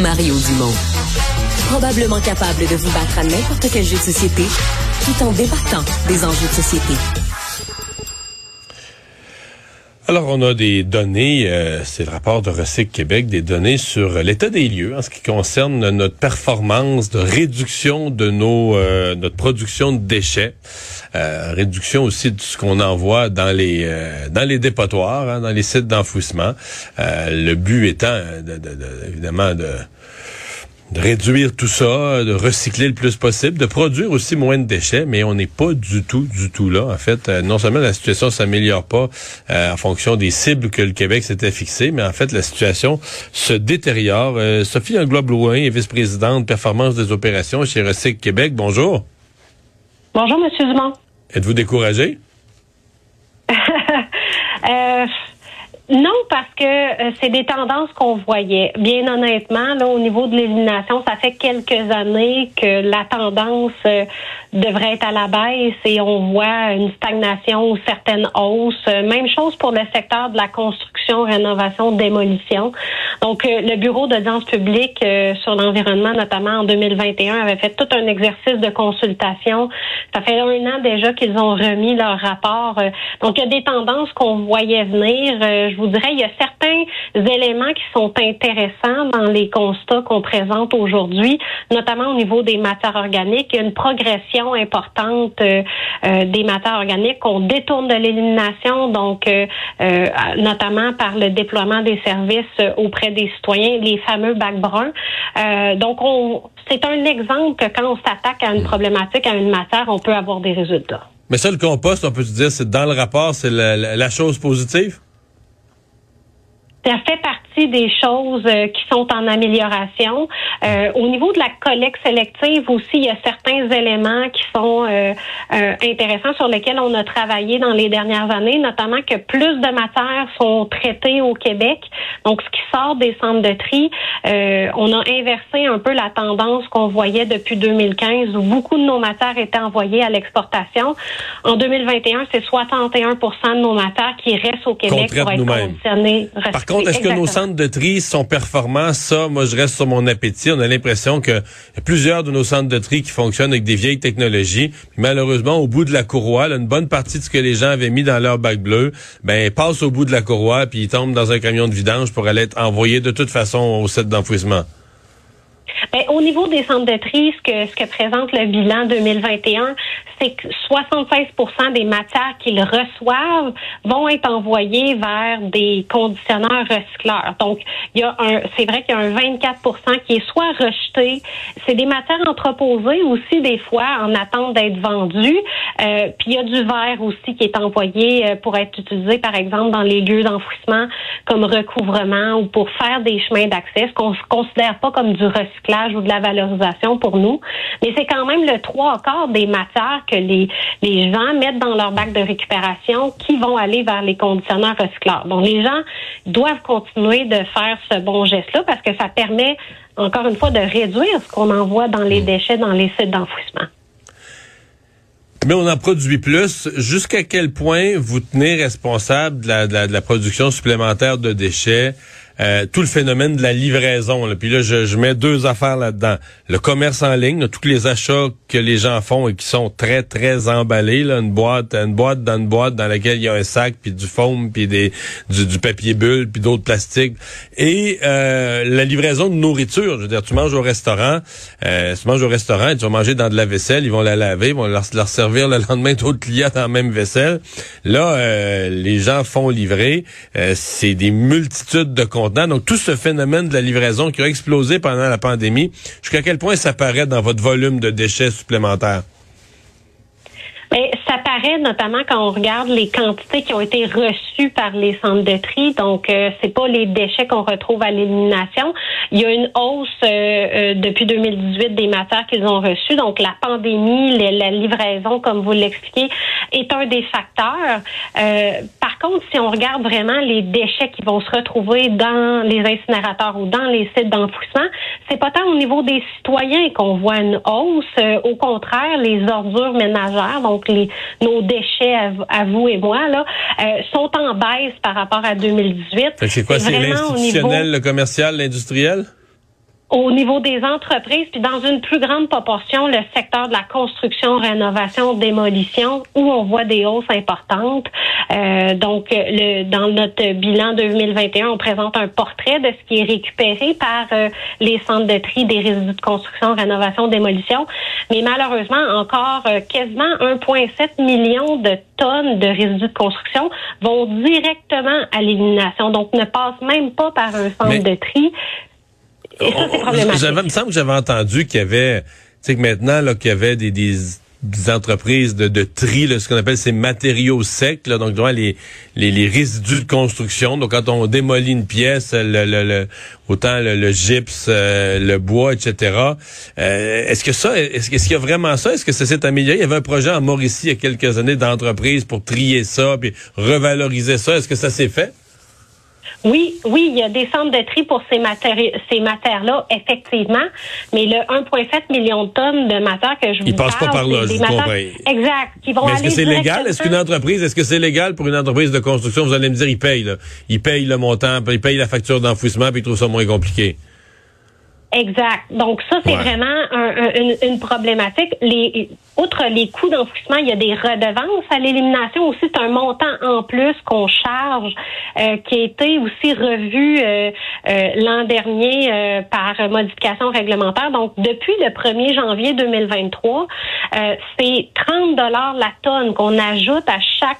Mario Dumont. Probablement capable de vous battre à n'importe quel jeu de société tout en débattant des enjeux de société. Alors, on a des données, euh, c'est le rapport de Recyc Québec, des données sur l'état des lieux en ce qui concerne notre performance de réduction de nos euh, notre production de déchets, euh, réduction aussi de ce qu'on envoie dans les dans les dépotoirs, hein, dans les sites d'enfouissement. le but étant, de, de, évidemment, de de réduire tout ça, de recycler le plus possible, de produire aussi moins de déchets, mais on n'est pas du tout, du tout là. En fait, euh, non seulement la situation s'améliore pas euh, en fonction des cibles que le Québec s'était fixées, mais en fait, la situation se détériore. Euh, Sophie Anglois-Blouin est vice-présidente performance des opérations chez Recyc Québec. Bonjour. Bonjour, Monsieur Dumont. Êtes-vous découragé? euh, non, parce que euh, c'est des tendances qu'on voyait. Bien honnêtement, là, au niveau de l'élimination, ça fait quelques années que la tendance euh, devrait être à la baisse et on voit une stagnation ou certaines hausses. Même chose pour le secteur de la construction, rénovation, démolition. Donc, euh, le Bureau d'audience publique sur l'environnement, notamment en 2021, avait fait tout un exercice de consultation. Ça fait un an déjà qu'ils ont remis leur rapport. donc, il y a des tendances qu'on voyait venir vous dirais, il y a certains éléments qui sont intéressants dans les constats qu'on présente aujourd'hui, notamment au niveau des matières organiques. Il y a une progression importante euh, euh, des matières organiques qu'on détourne de l'élimination, donc euh, notamment par le déploiement des services auprès des citoyens, les fameux bacs bruns. donc, on, c'est un exemple que quand on s'attaque à une problématique, à une matière, on peut avoir des résultats. Mais ça, le compost, on peut se dire, c'est dans le rapport, c'est la chose positive? Ça fait partie des choses euh, qui sont en amélioration. Euh, au niveau de la collecte sélective aussi, il y a certains éléments qui sont euh, intéressants sur lesquels on a travaillé dans les dernières années, notamment que plus de matières sont traitées au Québec. Donc, ce qui sort des centres de tri, on a inversé un peu la tendance qu'on voyait depuis 2015 où beaucoup de nos matières étaient envoyées à l'exportation. En 2021, c'est 61 de nos matières qui restent au Québec pour être conditionnées est-ce que nos centres de tri sont performants? Ça, moi, je reste sur mon appétit. On a l'impression que plusieurs de nos centres de tri qui fonctionnent avec des vieilles technologies. malheureusement, au bout de la courroie, une bonne partie de ce que les gens avaient mis dans leur bac bleu, ben, passe au bout de la courroie puis ils tombent dans un camion de vidange pour aller être envoyés de toute façon au site d'enfouissement. Ben, au niveau des centres de tri, ce que, ce que présente le bilan 2021, c'est que 76% des matières qu'ils reçoivent vont être envoyées vers des conditionneurs recycleurs. Donc, il y a un, c'est vrai qu'il y a un 24% qui est soit rejeté, c'est des matières entreposées aussi des fois en attente d'être vendues. Euh, puis il y a du verre aussi qui est envoyé euh, pour être utilisé, par exemple, dans les lieux d'enfouissement comme recouvrement ou pour faire des chemins d'accès, ce qu'on ne considère pas comme du recyclage ou de la valorisation pour nous. Mais c'est quand même le trois quarts des matières que les, les gens mettent dans leur bac de récupération qui vont aller vers les conditionneurs recycleurs. Donc, les gens doivent continuer de faire ce bon geste-là parce que ça permet, encore une fois, de réduire ce qu'on envoie dans les mmh. déchets dans les sites d'enfouissement. Mais on en produit plus. Jusqu'à quel point vous tenez responsable de la, de la production supplémentaire de déchets? Euh, tout le phénomène de la livraison. Là. Puis là, je, je, mets deux affaires là-dedans. Le commerce en ligne, tous les achats que les gens font et qui sont très, très emballés. Là, une boîte, une boîte dans une boîte dans laquelle il y a un sac, puis du foam, puis des, du, papier bulle, puis d'autres plastiques. Et euh, la livraison de nourriture. Je veux dire, tu manges au restaurant, euh, tu manges au restaurant et tu manger dans de la vaisselle, ils vont la laver, ils vont leur, servir le lendemain d'autres clients dans la même vaisselle. Là, euh, les gens font livrer. C'est des multitudes de donc, tout ce phénomène de la livraison qui a explosé pendant la pandémie, jusqu'à quel point ça paraît dans votre volume de déchets supplémentaires? Mais ça paraît notamment quand on regarde les quantités qui ont été reçues par les centres de tri. Donc, euh, c'est pas les déchets qu'on retrouve à l'élimination. Il y a une hausse euh, euh, depuis 2018 des matières qu'ils ont reçues. Donc, la pandémie, la livraison, comme vous l'expliquez, est un des facteurs. par contre, si on regarde vraiment les déchets qui vont se retrouver dans les incinérateurs ou dans les sites d'enfouissement, c'est pas tant au niveau des citoyens qu'on voit une hausse. au contraire, les ordures ménagères, nos déchets à, vous et moi, là, euh, sont en baisse par rapport à 2018. C'est quoi, c'est l'institutionnel, le commercial, l'industriel? Au niveau des entreprises, puis dans une plus grande proportion, le secteur de la construction, rénovation, démolition, où on voit des hausses importantes. Euh, donc, le, dans notre bilan 2021, on présente un portrait de ce qui est récupéré par euh, les centres de tri des résidus de construction, rénovation, démolition. Mais malheureusement, encore euh, quasiment 1,7 million de tonnes de résidus de construction vont directement à l'élimination. Donc, ne passent même pas par un centre de tri. Il me semble que j'avais entendu qu'il y avait, tu sais, que maintenant, là, qu'il y avait des, des des entreprises de, de tri, là, ce qu'on appelle ces matériaux secs, là, donc les, les, les, résidus de construction. Donc quand on démolit une pièce, le, le, autant le, gypse, euh, le bois, etc. Euh, est-ce que ça, est-ce, qu'il y a vraiment ça? Est-ce que ça s'est amélioré? Il y avait un projet en Mauricie il y a quelques années d'entreprise pour trier ça puis revaloriser ça. Est-ce que ça s'est fait? Oui, oui, il y a des centres de tri pour ces matières, ces matières-là, effectivement. Mais le 1,7 million de tonnes de matières que je vous Ils passent pas par là, je vous Exact. Qui vont mais est-ce que c'est légal? Est-ce qu'une entreprise, est-ce que c'est légal pour une entreprise de construction? Vous allez me dire, ils payent, là. Ils payent le montant, ils payent la facture d'enfouissement, puis ils trouvent ça moins compliqué. Exact. Donc ça, c'est vraiment une, une, problématique. Les, outre les coûts d'enfouissement, il y a des redevances à l'élimination aussi. C'est un montant en plus qu'on charge, euh, qui a été aussi revu euh, euh, l'an dernier par modification réglementaire. Donc depuis le 1er janvier 2023, c'est 30 dollars la tonne qu'on ajoute à chaque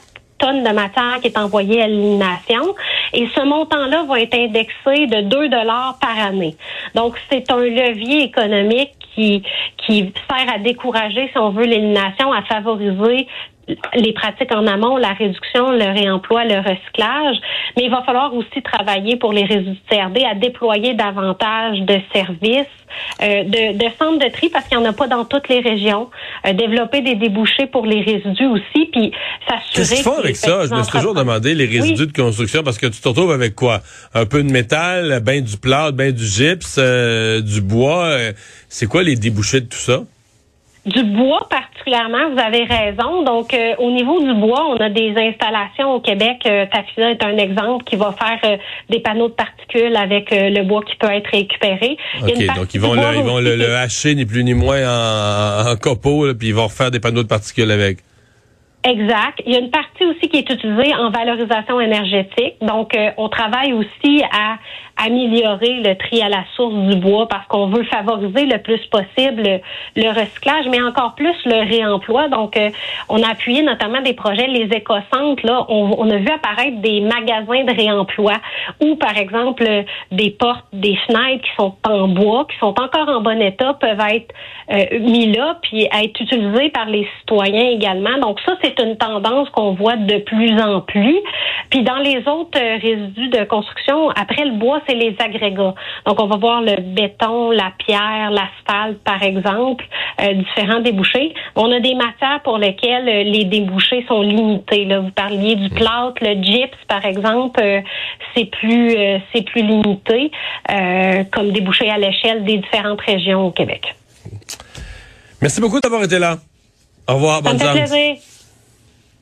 de matière qui est envoyée à l'élimination. Et ce montant-là va être indexé de 2 dollars par année. Donc, c'est un levier économique qui, qui sert à décourager, si on veut, l'élimination, à favoriser les pratiques en amont, la réduction, le réemploi, le recyclage, mais il va falloir aussi travailler pour les résidus de CRD à déployer davantage de services, euh, de, de, centres de tri parce qu'il n'y en a pas dans toutes les régions, euh, développer des débouchés pour les résidus aussi, puis s'assurer. Qu'est-ce qu'il faut avec ça? Je me suis toujours demandé les résidus de construction parce que tu te retrouves avec quoi? Un peu de métal, ben du plâtre, ben du gypse, euh, du bois. c'est quoi les débouchés de tout ça? Du bois particulièrement, vous avez raison. Donc, euh, au niveau du bois, on a des installations au Québec. Euh, est un exemple qui va faire euh, des panneaux de particules avec euh, le bois qui peut être récupéré. OK, donc ils vont, le, ils vont le, hacher ni plus ni moins en, en copeaux, puis ils vont refaire des panneaux de particules avec. Exact. Il y a une partie aussi qui est utilisée en valorisation énergétique. Donc, on travaille aussi à améliorer le tri à la source du bois parce qu'on veut favoriser le plus possible le recyclage, mais encore plus le réemploi. Donc, euh, on a appuyé notamment des projets, les écocentres. Là, on, a vu apparaître des magasins de réemploi où, par exemple, des portes, des fenêtres qui sont en bois, qui sont encore en bon état, peuvent être euh, mis là puis être utilisés par les citoyens également. Donc, ça, c'est une tendance qu'on voit de plus en plus. Puis, dans les autres euh, résidus de construction, après le bois, les agrégats. Donc, on va voir le béton, la pierre, l'asphalte, par exemple, euh, différents débouchés. On a des matières pour lesquelles euh, les débouchés sont limités. Là, vous parliez du plâtre, le gypse, par exemple, euh, c'est plus c'est plus limité comme débouché à l'échelle des différentes régions au Québec. Merci beaucoup d'avoir été là. Au revoir, bonne.